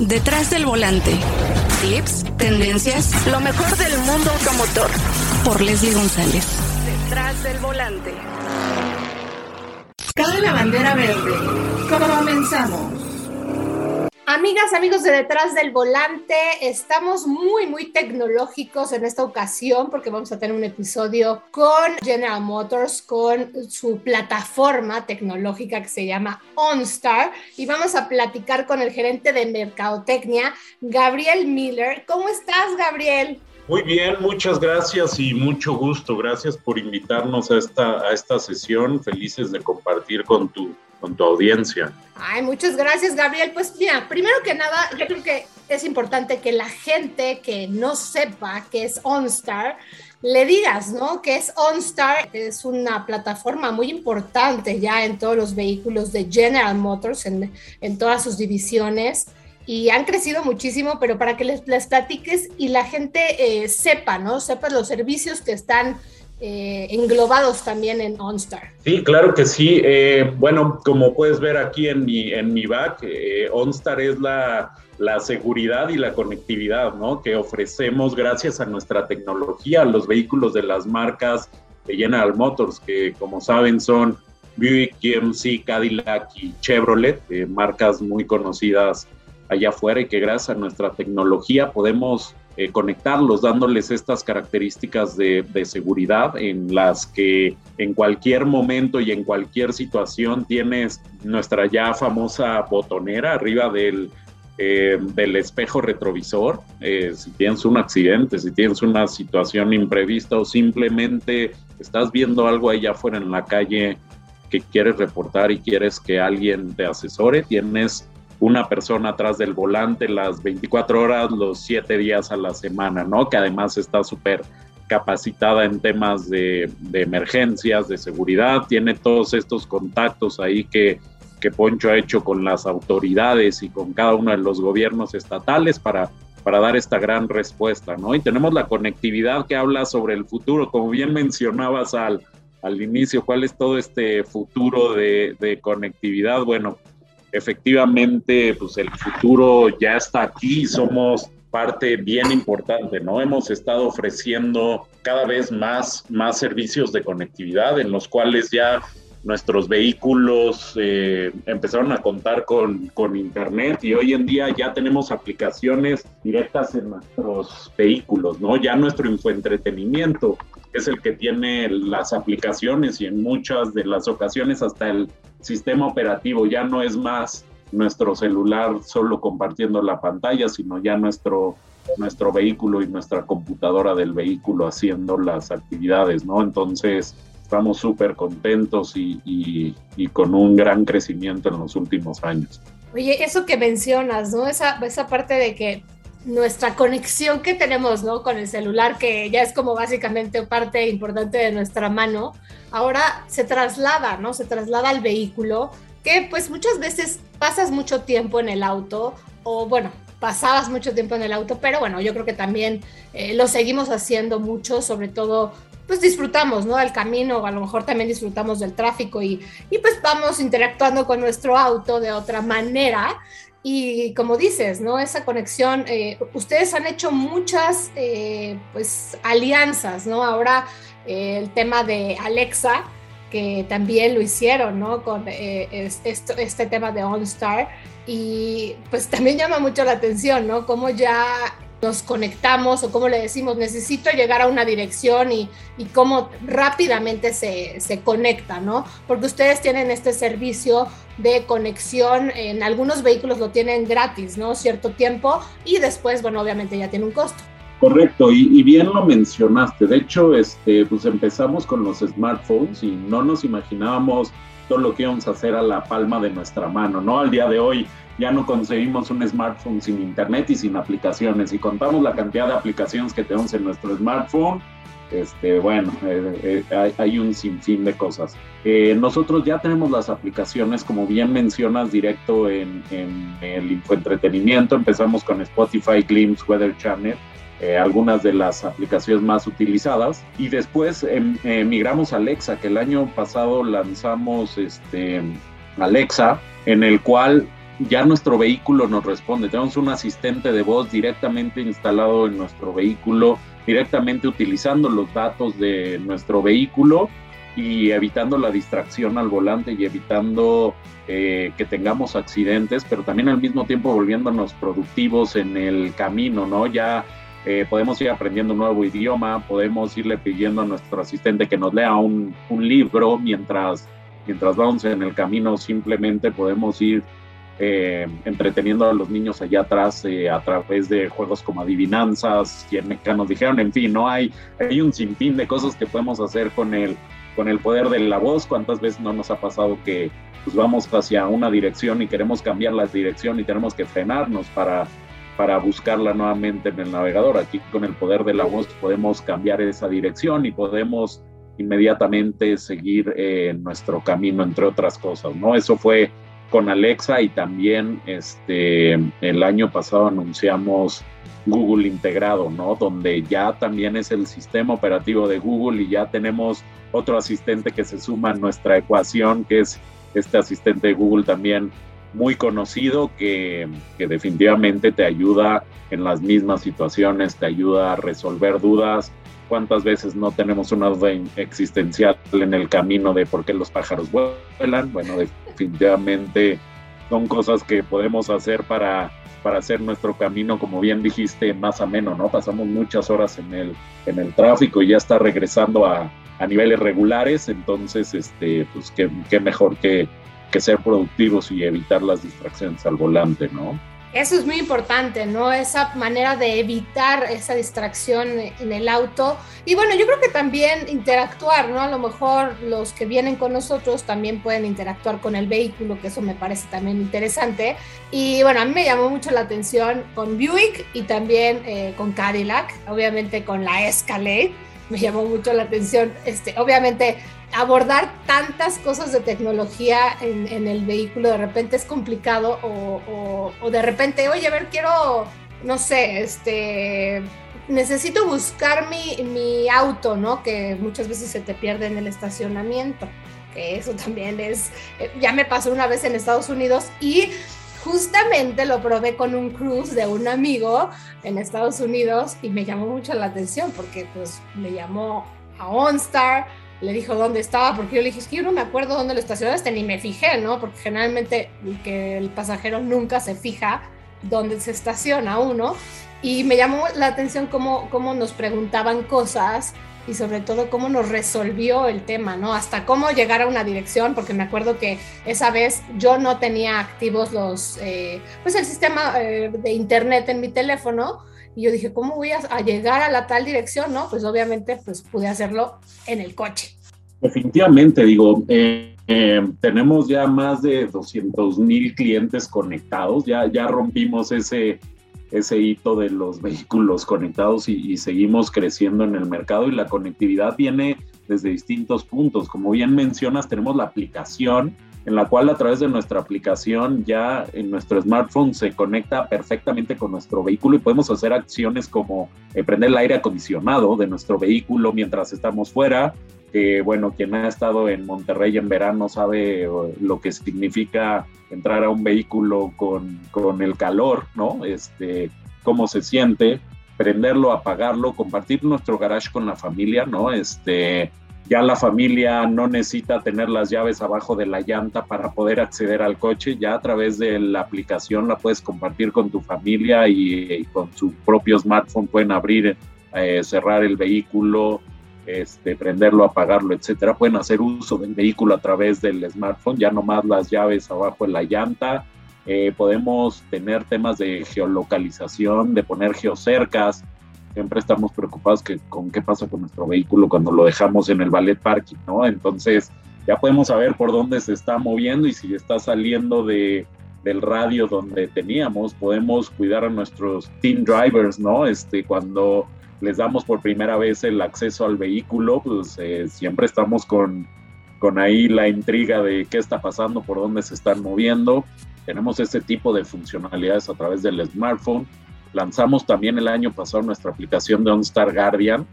Detrás del volante. Tips, tendencias, lo mejor del mundo automotor. Por Leslie González. Detrás del volante. Cabe la bandera verde. Comenzamos. Amigas, amigos de detrás del volante, estamos muy, muy tecnológicos en esta ocasión porque vamos a tener un episodio con General Motors, con su plataforma tecnológica que se llama OnStar y vamos a platicar con el gerente de Mercadotecnia, Gabriel Miller. ¿Cómo estás, Gabriel? Muy bien, muchas gracias y mucho gusto. Gracias por invitarnos a esta, a esta sesión. Felices de compartir con tu con tu audiencia. Ay, muchas gracias, Gabriel. Pues mira, primero que nada, yo creo que es importante que la gente que no sepa qué es OnStar, le digas, ¿no? Que es OnStar, es una plataforma muy importante ya en todos los vehículos de General Motors, en, en todas sus divisiones. Y han crecido muchísimo, pero para que les, les platiques y la gente eh, sepa, ¿no? Sepa los servicios que están eh, englobados también en OnStar. Sí, claro que sí. Eh, bueno, como puedes ver aquí en mi, en mi back, OnStar es la, la, seguridad y la conectividad ¿no? que ofrecemos gracias a nuestra tecnología a los vehículos de las marcas de General Motors, que como saben son Buick, GMC, Cadillac y Chevrolet, marcas muy conocidas allá afuera y que gracias a nuestra tecnología podemos eh, conectarlos, dándoles estas características de, seguridad en las que en cualquier momento y en cualquier situación tienes nuestra ya famosa botonera arriba del, eh, del espejo retrovisor. Eh, si tienes un accidente, si tienes una situación imprevista o simplemente estás viendo algo allá afuera en la calle que quieres reportar y quieres que alguien te asesore, tienes una persona atrás del volante las 24 horas, los 7 días a la semana, ¿no? Que además está súper capacitada en temas de, emergencias, de seguridad, tiene todos estos contactos ahí que, que Poncho ha hecho con las autoridades y con cada uno de los gobiernos estatales para, para dar esta gran respuesta, ¿no? Y tenemos la conectividad que habla sobre el futuro, como bien mencionabas al, al inicio, ¿cuál es todo este futuro de, de conectividad? Bueno, efectivamente, pues el futuro ya está aquí, somos parte bien importante, ¿no? Hemos estado ofreciendo cada vez más, más servicios de conectividad en los cuales ya nuestros vehículos eh, empezaron a contar con, con, internet y hoy en día ya tenemos aplicaciones directas en nuestros vehículos, ¿no? Ya nuestro infoentretenimiento es el que tiene las aplicaciones y en muchas de las ocasiones hasta el sistema operativo ya no es más nuestro celular solo compartiendo la pantalla, sino ya nuestro, nuestro vehículo y nuestra computadora del vehículo haciendo las actividades, ¿no? Entonces, estamos súper contentos y, y, con un gran crecimiento en los últimos años. Oye, eso que mencionas, ¿no? Esa, esa parte de que nuestra conexión que tenemos, ¿no? Con el celular, que ya es como básicamente parte importante de nuestra mano, ahora se traslada, ¿no? Se traslada al vehículo, que pues muchas veces pasas mucho tiempo en el auto, o bueno, pasabas mucho tiempo en el auto, pero bueno, yo creo que también eh, lo seguimos haciendo mucho, sobre todo pues disfrutamos, ¿no? El camino, o a lo mejor también disfrutamos del tráfico y, y pues vamos interactuando con nuestro auto de otra manera. Y como dices, ¿no? Esa conexión, eh, ustedes han hecho muchas, eh, pues, alianzas, ¿no? Ahora eh, el tema de Alexa, que también lo hicieron, ¿no? Con este, este tema de OnStar. Y pues también llama mucho la atención, ¿no? Cómo ya nos conectamos o cómo le decimos, necesito llegar a una dirección y, y cómo rápidamente se, se, conecta, ¿no? Porque ustedes tienen este servicio de conexión, en algunos vehículos lo tienen gratis, ¿no? Cierto tiempo y después, bueno, obviamente ya tiene un costo. Correcto, y, y, bien lo mencionaste. De hecho, este, pues empezamos con los smartphones y no nos imaginábamos todo lo que íbamos a hacer a la palma de nuestra mano, ¿no? Al día de hoy ya no concebimos un smartphone sin internet y sin aplicaciones. Y contamos la cantidad de aplicaciones que tenemos en nuestro smartphone, este, bueno, eh, eh, hay, un sinfín de cosas. Eh, nosotros ya tenemos las aplicaciones, como bien mencionas, directo en, en el infoentretenimiento. Empezamos con Spotify, Glimpse, Weather Channel, algunas de las aplicaciones más utilizadas. Y después em, migramos a Alexa, que el año pasado lanzamos este, Alexa, en el cual ya nuestro vehículo nos responde. Tenemos un asistente de voz directamente instalado en nuestro vehículo, directamente utilizando los datos de nuestro vehículo y evitando la distracción al volante y evitando eh, que tengamos accidentes, pero también al mismo tiempo volviéndonos productivos en el camino, ¿no? Ya eh, podemos ir aprendiendo un nuevo idioma, podemos irle pidiendo a nuestro asistente que nos lea un, libro mientras, mientras vamos en el camino, simplemente podemos ir eh, entreteniendo a los niños allá atrás eh, a través de juegos como adivinanzas, quienes nos dijeron, en fin, no hay, hay un sinfín de cosas que podemos hacer con el, con el poder de la voz. ¿Cuántas veces no nos ha pasado que pues, vamos hacia una dirección y queremos cambiar la dirección y tenemos que frenarnos para, para buscarla nuevamente en el navegador? Aquí con el poder de la voz podemos cambiar esa dirección y podemos inmediatamente seguir eh, nuestro camino, entre otras cosas, ¿no? Eso fue con Alexa y también este, el año pasado anunciamos Google integrado, ¿no? Donde ya también es el sistema operativo de Google y ya tenemos otro asistente que se suma a nuestra ecuación, que es este asistente de Google también muy conocido, que, que definitivamente te ayuda en las mismas situaciones, te ayuda a resolver dudas, cuántas veces no tenemos una duda existencial en el camino de por qué los pájaros vuelan. Bueno, definitivamente son cosas que podemos hacer para, para hacer nuestro camino, como bien dijiste, más ameno, ¿no? Pasamos muchas horas en el, en el tráfico y ya está regresando a, a niveles regulares, entonces, este, pues qué, qué mejor que, que ser productivos y evitar las distracciones al volante, ¿no? Eso es muy importante, ¿no? Esa manera de evitar esa distracción en el auto. Y bueno, yo creo que también interactuar, ¿no? A lo mejor los que vienen con nosotros también pueden interactuar con el vehículo, que eso me parece también interesante. Y bueno, a mí me llamó mucho la atención con Buick y también eh, con Cadillac, obviamente con la Escalade. Me llamó mucho la atención, este, obviamente abordar tantas cosas de tecnología en, el vehículo de repente es complicado o, de repente, oye, a ver, quiero, no sé, este, necesito buscar mi, mi, auto, ¿no? Que muchas veces se te pierde en el estacionamiento, que eso también es, eh, ya me pasó una vez en Estados Unidos y justamente lo probé con un cruise de un amigo en Estados Unidos y me llamó mucho la atención porque pues me llamó a OnStar, le dijo dónde estaba, porque yo le dije, es que yo no me acuerdo dónde lo estacionaste, ni me fijé, ¿no? Porque generalmente que el pasajero nunca se fija dónde se estaciona uno. Y me llamó la atención cómo, cómo nos preguntaban cosas y sobre todo cómo nos resolvió el tema, ¿no? Hasta cómo llegar a una dirección, porque me acuerdo que esa vez yo no tenía activos los, eh, pues el sistema eh, de internet en mi teléfono, y yo dije, ¿cómo voy a, llegar a la tal dirección? No, pues obviamente pues pude hacerlo en el coche. Definitivamente, digo, eh, eh, tenemos ya más de 200 mil clientes conectados, ya, ya rompimos ese, ese hito de los vehículos conectados y, y, seguimos creciendo en el mercado y la conectividad viene desde distintos puntos. Como bien mencionas, tenemos la aplicación en la cual a través de nuestra aplicación ya en nuestro smartphone se conecta perfectamente con nuestro vehículo y podemos hacer acciones como eh, prender el aire acondicionado de nuestro vehículo mientras estamos fuera. Que bueno, quien ha estado en Monterrey en verano sabe eh, lo que significa entrar a un vehículo con, con el calor, ¿no? Este, cómo se siente, prenderlo, apagarlo, compartir nuestro garage con la familia, ¿no? Este, ya la familia no necesita tener las llaves abajo de la llanta para poder acceder al coche, ya a través de la aplicación la puedes compartir con tu familia y, con su propio smartphone pueden abrir, eh, cerrar el vehículo, este, prenderlo, apagarlo, etcétera. Pueden hacer uso del vehículo a través del smartphone, ya no más las llaves abajo de la llanta. Eh, podemos tener temas de geolocalización, de poner geocercas, siempre estamos preocupados que, con qué pasa con nuestro vehículo cuando lo dejamos en el ballet parking, ¿no? Entonces ya podemos saber por dónde se está moviendo y si está saliendo de, del radio donde teníamos, podemos cuidar a nuestros team drivers, ¿no? Este, cuando les damos por primera vez el acceso al vehículo, pues eh, siempre estamos con, con ahí la intriga de qué está pasando, por dónde se están moviendo. Tenemos ese tipo de funcionalidades a través del smartphone Lanzamos también el año pasado nuestra aplicación de OnStar Guardian,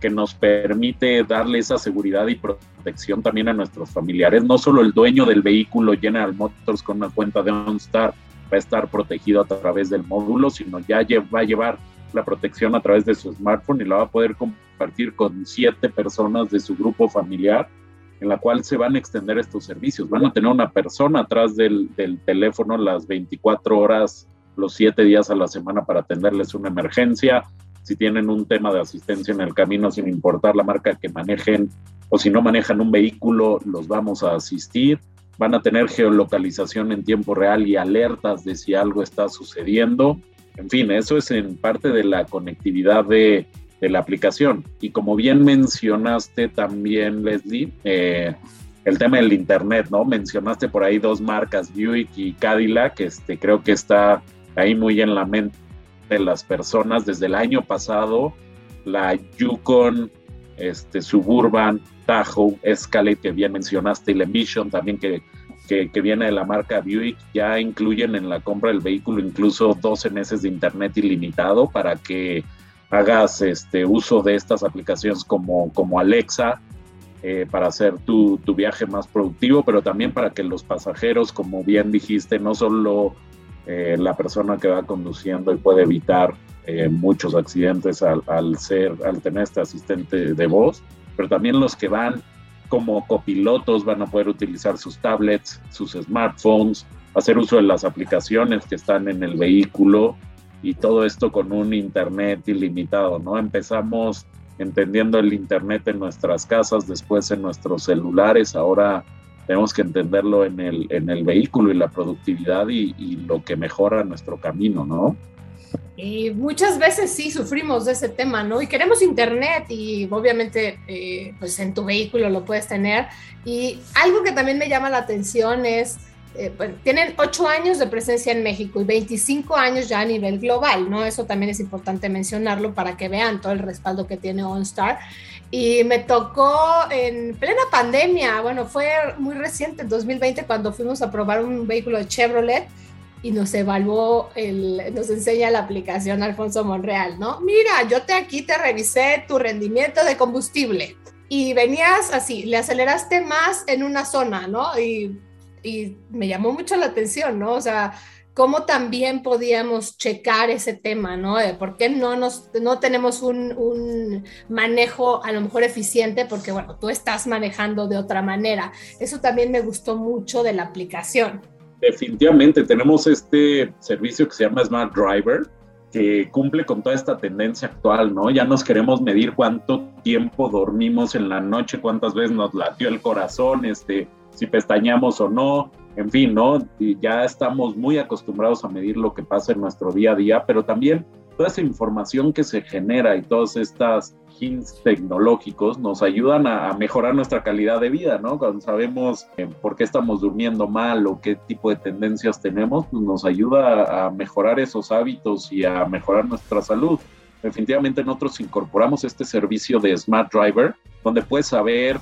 que nos permite darle esa seguridad y protección también a nuestros familiares. No solo el dueño del vehículo General Motors con una cuenta de OnStar, va a estar protegido a través del módulo, sino ya va a llevar la protección a través de su smartphone y la va a poder compartir con siete personas de su grupo familiar en la cual se van a extender estos servicios. Van a tener una persona atrás del, del teléfono las 24 horas, los siete días a la semana para atenderles una emergencia. Si tienen un tema de asistencia en el camino, sin importar la marca que manejen o si no manejan un vehículo, los vamos a asistir. Van a tener geolocalización en tiempo real y alertas de si algo está sucediendo. En fin, eso es en parte de la conectividad de, de la aplicación. Y como bien mencionaste también, Leslie, eh, el tema del Internet, ¿no? Mencionaste por ahí dos marcas, Buick y Cadillac, este, creo que está ahí muy en la mente de las personas. Desde el año pasado, la Yukon, este, Suburban, Tahoe, Escalade, que bien mencionaste, y la Envision también, que, que, que, viene de la marca Buick, ya incluyen en la compra del vehículo incluso 12 meses de Internet ilimitado para que hagas este, uso de estas aplicaciones como, como Alexa eh, para hacer tu, tu, viaje más productivo, pero también para que los pasajeros, como bien dijiste, no solo eh, la persona que va conduciendo y puede evitar eh, muchos accidentes al, al, ser, al tener este asistente de voz, pero también los que van como copilotos van a poder utilizar sus tablets, sus smartphones, hacer uso de las aplicaciones que están en el vehículo y todo esto con un Internet ilimitado, ¿no? Empezamos entendiendo el Internet en nuestras casas, después en nuestros celulares, ahora tenemos que entenderlo en el, en el vehículo y la productividad y, y lo que mejora nuestro camino, ¿no? Y muchas veces sí sufrimos de ese tema, ¿no? Y queremos internet y obviamente eh, pues en tu vehículo lo puedes tener. Y algo que también me llama la atención es eh, pues, tienen ocho años de presencia en México y 25 años ya a nivel global, ¿no? Eso también es importante mencionarlo para que vean todo el respaldo que tiene OnStar. Y me tocó en plena pandemia, bueno, fue muy reciente, en 2020, cuando fuimos a probar un vehículo de Chevrolet y nos evaluó, nos enseña la aplicación Alfonso Monreal, ¿no? Mira, yo te aquí te revisé tu rendimiento de combustible y venías así, le aceleraste más en una zona, ¿no? Y y me llamó mucho la atención, ¿no? O sea, cómo también podíamos checar ese tema, ¿no? De por qué no, nos, no tenemos un, un, manejo a lo mejor eficiente, porque bueno, tú estás manejando de otra manera. Eso también me gustó mucho de la aplicación. Definitivamente, tenemos este servicio que se llama Smart Driver, que cumple con toda esta tendencia actual, ¿no? Ya nos queremos medir cuánto tiempo dormimos en la noche, cuántas veces nos latió el corazón, este, si pestañamos o no, en fin, ¿no? Ya estamos muy acostumbrados a medir lo que pasa en nuestro día a día, pero también toda esa información que se genera y todas estas hints tecnológicos nos ayudan a, mejorar nuestra calidad de vida, ¿no? Cuando sabemos eh, por qué estamos durmiendo mal o qué tipo de tendencias tenemos, pues nos ayuda a mejorar esos hábitos y a mejorar nuestra salud. Definitivamente nosotros incorporamos este servicio de Smart Driver, donde puedes saber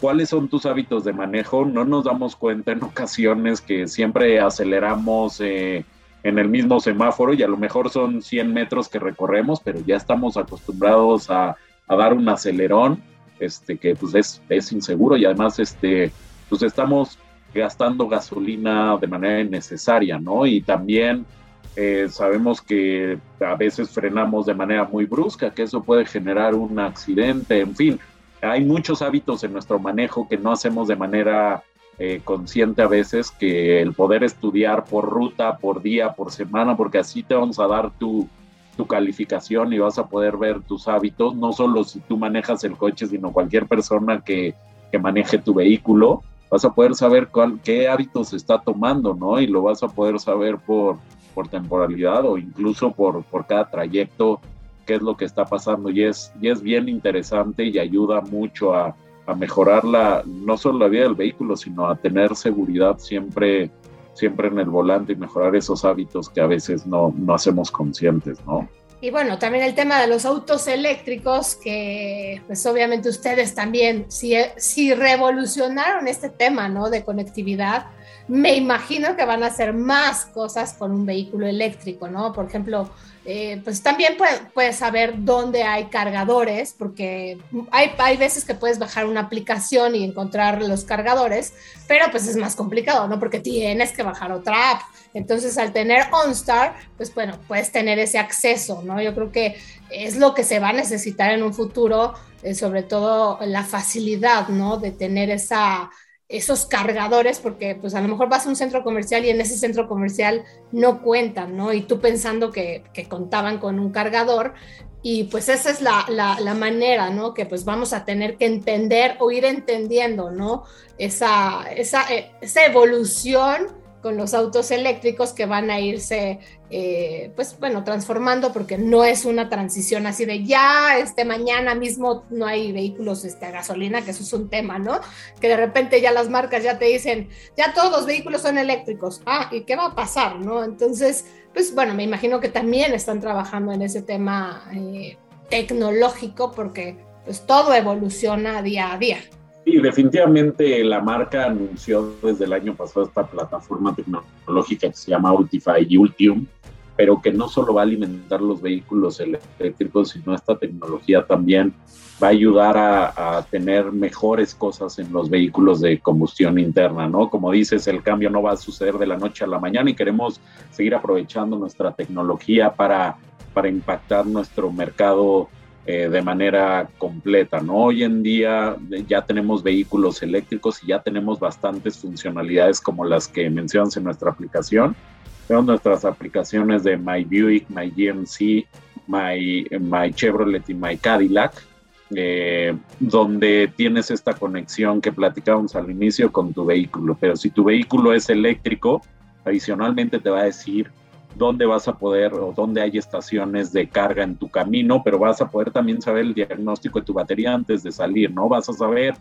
cuáles son tus hábitos de manejo. No nos damos cuenta en ocasiones que siempre aceleramos eh, en el mismo semáforo y a lo mejor son 100 metros que recorremos, pero ya estamos acostumbrados a, dar un acelerón, este, que pues es, es, inseguro y además este, pues estamos gastando gasolina de manera innecesaria, ¿no? Y también eh, sabemos que a veces frenamos de manera muy brusca, que eso puede generar un accidente, en fin, hay muchos hábitos en nuestro manejo que no hacemos de manera eh, consciente a veces, que el poder estudiar por ruta, por día, por semana, porque así te vamos a dar tu, tu calificación y vas a poder ver tus hábitos, no solo si tú manejas el coche, sino cualquier persona que, que maneje tu vehículo, vas a poder saber cuál, qué hábitos está tomando, ¿no? Y lo vas a poder saber por, por temporalidad o incluso por, por cada trayecto qué es lo que está pasando y es, y es bien interesante y ayuda mucho a, a mejorar la, no solo la vida del vehículo, sino a tener seguridad siempre, siempre en el volante y mejorar esos hábitos que a veces no, no hacemos conscientes, ¿no? Y bueno, también el tema de los autos eléctricos, que pues obviamente ustedes también, si, si revolucionaron este tema, ¿no? De conectividad, me imagino que van a hacer más cosas con un vehículo eléctrico, ¿no? Por ejemplo, eh, pues también puedes saber dónde hay cargadores, porque hay, hay veces que puedes bajar una aplicación y encontrar los cargadores, pero pues es más complicado, ¿no? Porque tienes que bajar otra app. Entonces, al tener OnStar, pues bueno, puedes tener ese acceso, ¿no? Yo creo que es lo que se va a necesitar en un futuro, eh, sobre todo la facilidad, ¿no? De tener esa esos cargadores, porque pues a lo mejor vas a un centro comercial y en ese centro comercial no cuentan, ¿no? Y tú pensando que, contaban con un cargador, y pues esa es la, la, manera, ¿no? Que pues vamos a tener que entender o ir entendiendo, ¿no? Esa, esa, eh, esa evolución con los autos eléctricos que van a irse, eh, pues bueno, transformando porque no es una transición así de ya, este mañana mismo no hay vehículos este, a gasolina, que eso es un tema, ¿no? Que de repente ya las marcas ya te dicen, ya todos los vehículos son eléctricos, ah, ¿y qué va a pasar, no? Entonces, pues bueno, me imagino que también están trabajando en ese tema eh, tecnológico porque pues todo evoluciona día a día. Sí, definitivamente la marca anunció desde el año pasado esta plataforma tecnológica que se llama Ultify y Ultium, pero que no solo va a alimentar los vehículos eléctricos, sino esta tecnología también va a ayudar a, a, tener mejores cosas en los vehículos de combustión interna, ¿no? Como dices, el cambio no va a suceder de la noche a la mañana y queremos seguir aprovechando nuestra tecnología para, para impactar nuestro mercado eh, de manera completa, ¿no? Hoy en día ya tenemos vehículos eléctricos y ya tenemos bastantes funcionalidades como las que mencionas en nuestra aplicación. Tenemos nuestras aplicaciones de My Buick, My GMC, My, My Chevrolet y My Cadillac, eh, donde tienes esta conexión que platicábamos al inicio con tu vehículo. Pero si tu vehículo es eléctrico, adicionalmente te va a decir dónde vas a poder o dónde hay estaciones de carga en tu camino, pero vas a poder también saber el diagnóstico de tu batería antes de salir, ¿no? Vas a saber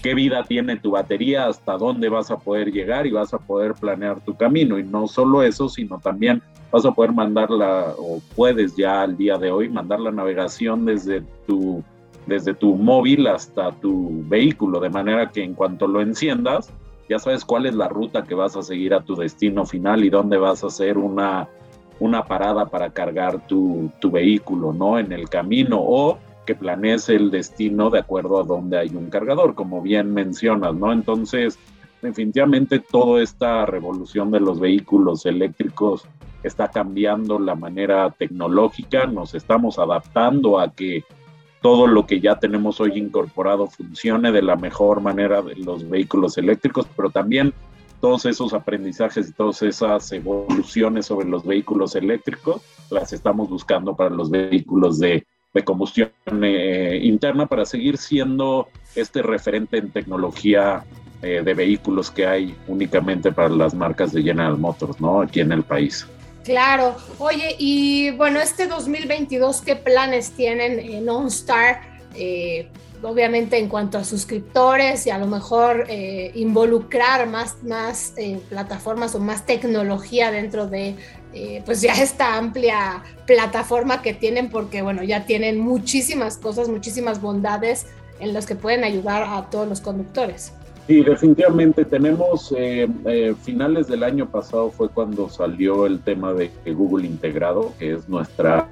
qué vida tiene tu batería, hasta dónde vas a poder llegar y vas a poder planear tu camino. Y no solo eso, sino también vas a poder mandarla, o puedes ya al día de hoy mandar la navegación desde tu, desde tu móvil hasta tu vehículo, de manera que en cuanto lo enciendas, ya sabes cuál es la ruta que vas a seguir a tu destino final y dónde vas a hacer una, una parada para cargar tu, tu vehículo, ¿no? En el camino o que planees el destino de acuerdo a dónde hay un cargador, como bien mencionas, ¿no? Entonces, definitivamente toda esta revolución de los vehículos eléctricos está cambiando la manera tecnológica, nos estamos adaptando a que todo lo que ya tenemos hoy incorporado funcione de la mejor manera de los vehículos eléctricos, pero también todos esos aprendizajes y todas esas evoluciones sobre los vehículos eléctricos las estamos buscando para los vehículos de, combustión eh, interna para seguir siendo este referente en tecnología eh, de vehículos que hay únicamente para las marcas de General Motors, ¿no? Aquí en el país. Claro. Oye, y bueno, este 2022, ¿qué planes tienen en OnStar? Eh, obviamente en cuanto a suscriptores y a lo mejor eh, involucrar más, más eh, plataformas o más tecnología dentro de pues ya esta amplia plataforma que tienen porque bueno ya tienen muchísimas cosas muchísimas bondades en las que pueden ayudar a todos los conductores. Sí, definitivamente tenemos, eh, eh, finales del año pasado fue cuando salió el tema de Google Integrado, que es nuestra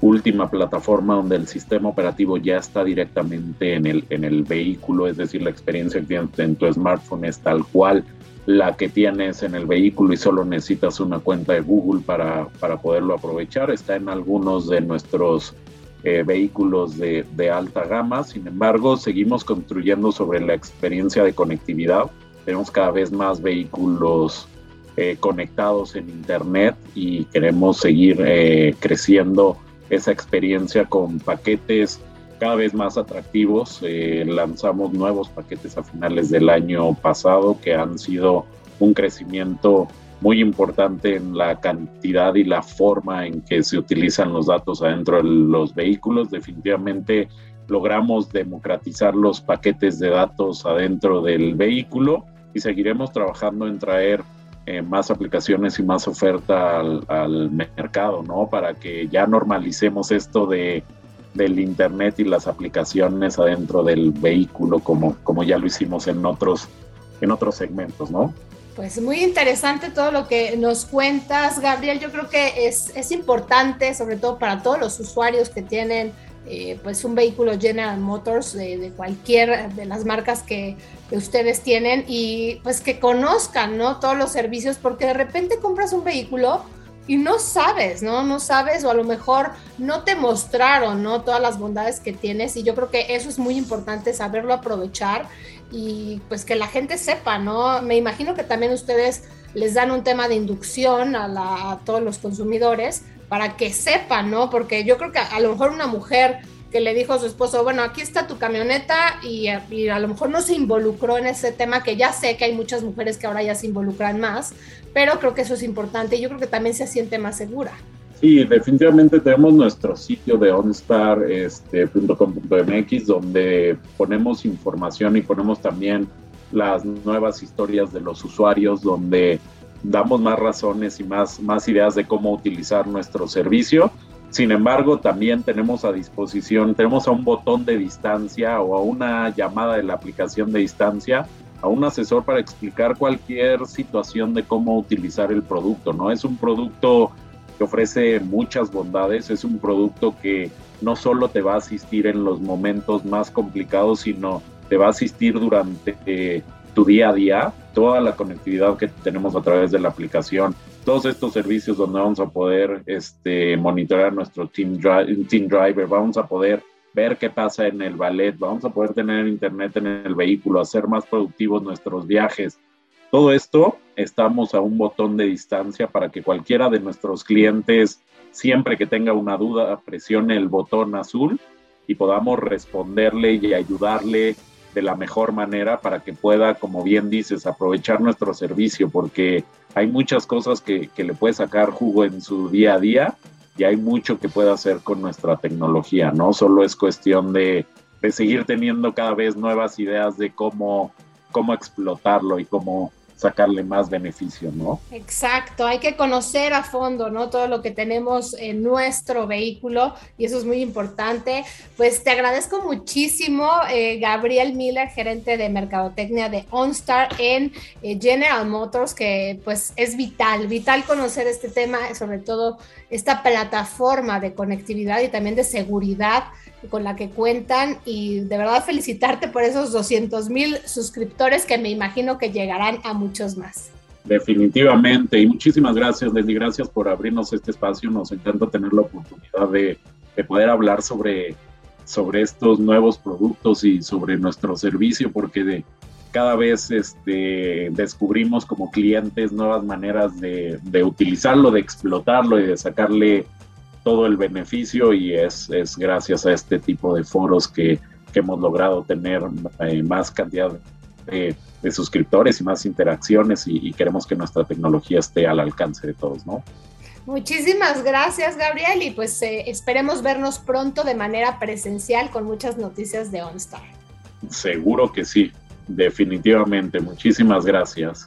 última plataforma donde el sistema operativo ya está directamente en el, en el vehículo, es decir, la experiencia que tienes en tu smartphone es tal cual la que tienes en el vehículo y solo necesitas una cuenta de Google para, para poderlo aprovechar. Está en algunos de nuestros eh, vehículos de, alta gama. Sin embargo, seguimos construyendo sobre la experiencia de conectividad. Tenemos cada vez más vehículos eh, conectados en Internet y queremos seguir eh, creciendo esa experiencia con paquetes cada vez más atractivos. lanzamos nuevos paquetes a finales del año pasado que han sido un crecimiento muy importante en la cantidad y la forma en que se utilizan los datos adentro de los vehículos. Definitivamente logramos democratizar los paquetes de datos adentro del vehículo y seguiremos trabajando en traer eh, más aplicaciones y más oferta al, mercado, ¿no? Para que ya normalicemos esto de del internet y las aplicaciones adentro del vehículo como, como ya lo hicimos en otros en otros segmentos, ¿no? Pues muy interesante todo lo que nos cuentas, Gabriel. Yo creo que es, es importante, sobre todo para todos los usuarios que tienen eh, pues un vehículo General Motors de, cualquier de las marcas que, que, ustedes tienen y pues que conozcan, ¿no? Todos los servicios, porque de repente compras un vehículo y no sabes, ¿no? No sabes o a lo mejor no te mostraron, ¿no? Todas las bondades que tienes y yo creo que eso es muy importante, saberlo aprovechar y pues que la gente sepa, ¿no? Me imagino que también ustedes les dan un tema de inducción a, todos los consumidores para que sepan, ¿no? Porque yo creo que a, lo mejor una mujer que le dijo a su esposo, bueno, aquí está tu camioneta y, y, a lo mejor no se involucró en ese tema, que ya sé que hay muchas mujeres que ahora ya se involucran más, pero creo que eso es importante y yo creo que también se siente más segura. Sí, definitivamente tenemos nuestro sitio de onstar.com.mx este, donde ponemos información y ponemos también las nuevas historias de los usuarios, donde damos más razones y más, más ideas de cómo utilizar nuestro servicio. Sin embargo, también tenemos a disposición, tenemos a un botón de distancia o a una llamada de la aplicación de distancia a un asesor para explicar cualquier situación de cómo utilizar el producto, ¿no? Es un producto que ofrece muchas bondades, es un producto que no solo te va a asistir en los momentos más complicados, sino te va a asistir durante eh, tu día a día, toda la conectividad que tenemos a través de la aplicación, todos estos servicios donde vamos a poder este, monitorear nuestro team, team driver, vamos a poder ver qué pasa en el ballet, vamos a poder tener internet en el vehículo, hacer más productivos nuestros viajes. Todo esto estamos a un botón de distancia para que cualquiera de nuestros clientes, siempre que tenga una duda, presione el botón azul y podamos responderle y ayudarle de la mejor manera para que pueda, como bien dices, aprovechar nuestro servicio, porque hay muchas cosas que, que le puede sacar jugo en su día a día y hay mucho que puede hacer con nuestra tecnología, ¿no? Solo es cuestión de, de seguir teniendo cada vez nuevas ideas de cómo, cómo explotarlo y cómo sacarle más beneficio, ¿no? Exacto, hay que conocer a fondo, ¿no? Todo lo que tenemos en nuestro vehículo y eso es muy importante. Pues te agradezco muchísimo, eh, Gabriel Miller, gerente de Mercadotecnia de OnStar en eh, General Motors, que pues es vital, vital conocer este tema, sobre todo esta plataforma de conectividad y también de seguridad con la que cuentan y de verdad felicitarte por esos 200 mil suscriptores que me imagino que llegarán a muchos más. Definitivamente. Y muchísimas gracias Leslie, gracias por abrirnos este espacio, nos encanta tener la oportunidad de, de poder hablar sobre, sobre estos nuevos productos y sobre nuestro servicio porque de, cada vez este, descubrimos como clientes nuevas maneras de, de utilizarlo, de explotarlo y de sacarle todo el beneficio y es, es gracias a este tipo de foros que, que hemos logrado tener eh, más cantidad de, de, suscriptores y más interacciones y, y, queremos que nuestra tecnología esté al alcance de todos, ¿no? Muchísimas gracias, Gabriel, y pues eh, esperemos vernos pronto de manera presencial con muchas noticias de OnStar. Seguro que sí, definitivamente. Muchísimas gracias.